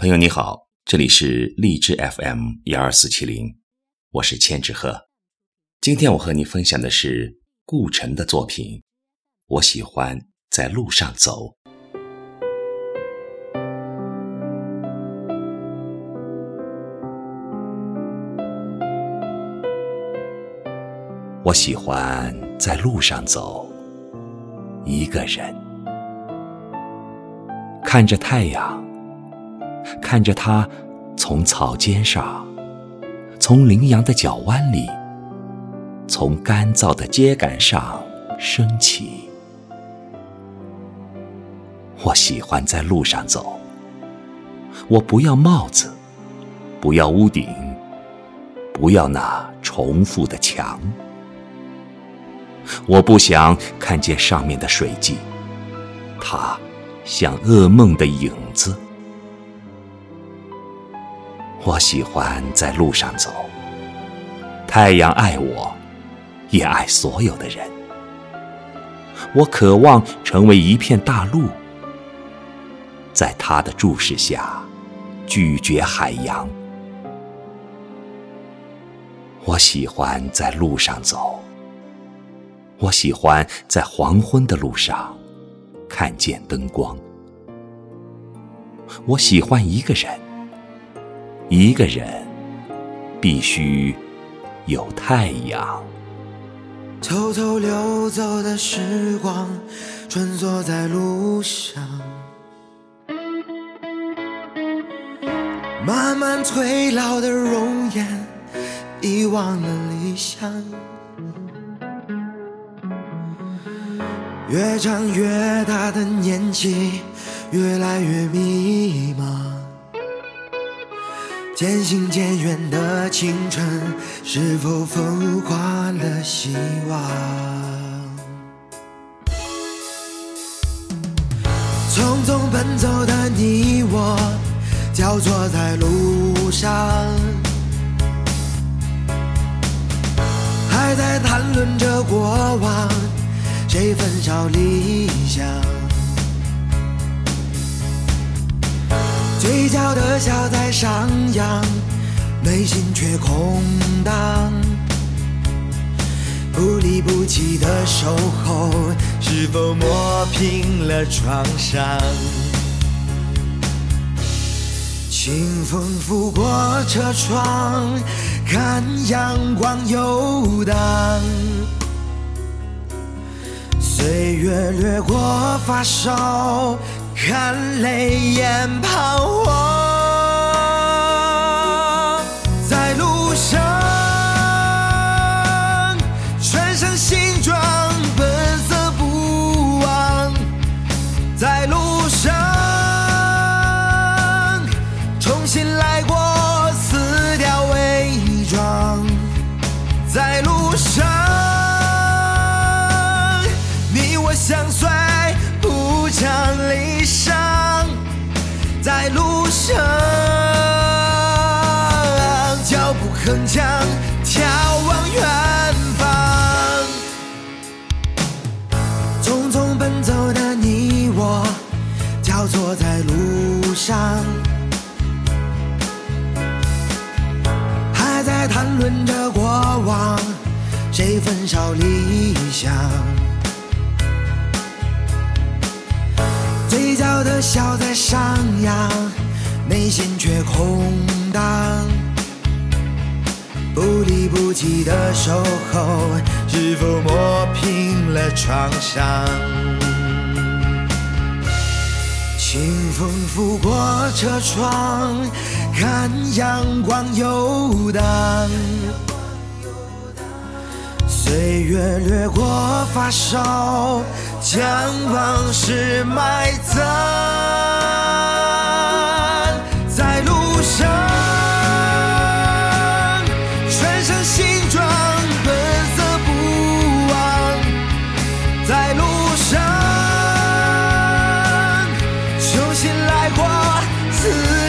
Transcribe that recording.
朋友你好，这里是荔枝 FM 幺二四七零，我是千纸鹤。今天我和你分享的是顾城的作品。我喜欢在路上走。我喜欢在路上走，一个人，看着太阳，看着它从草尖上，从羚羊的脚弯里，从干燥的秸秆上升起。我喜欢在路上走，我不要帽子，不要屋顶，不要那重复的墙。我不想看见上面的水迹，它像噩梦的影子。我喜欢在路上走，太阳爱我，也爱所有的人。我渴望成为一片大陆，在他的注视下，拒绝海洋。我喜欢在路上走。我喜欢在黄昏的路上看见灯光。我喜欢一个人，一个人必须有太阳。偷偷溜走的时光，穿梭在路上，慢慢褪老的容颜，遗忘了理想。越长越大的年纪，越来越迷茫。渐行渐远的青春，是否风化了希望？匆匆奔走的你我，交错在路上，还在谈论着过往。谁焚烧理想？嘴角的笑在上扬，内心却空荡。不离不弃的守候，是否磨平了创伤？清风拂过车窗，看阳光游荡。岁月掠过发梢，看泪眼彷徨。在路上，穿上新装，本色不忘。在路上，重新来理想，在路上，脚步铿锵，眺望远方。匆匆奔走的你我，交错在路上，还在谈论着过往，谁焚烧理想？嘴角的笑在上扬，内心却空荡。不离不弃的守候，是否磨平了创伤？清风拂过车窗，看阳光游荡。岁月掠过发梢，将往事埋葬。在路上，穿上新装，本色不忘。在路上，重新来过，自。